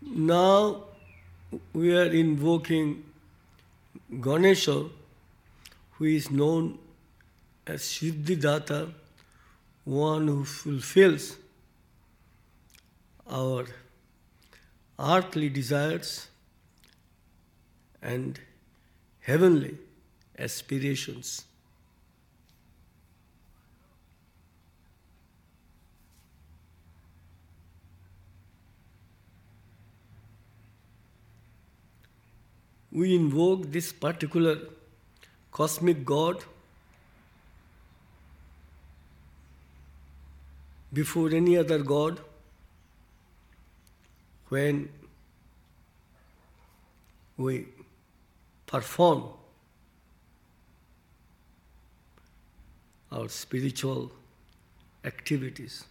Now we are invoking Ganesha, who is known as Siddhidata, one who fulfills our earthly desires and heavenly aspirations. We invoke this particular cosmic God before any other God when we perform our spiritual activities.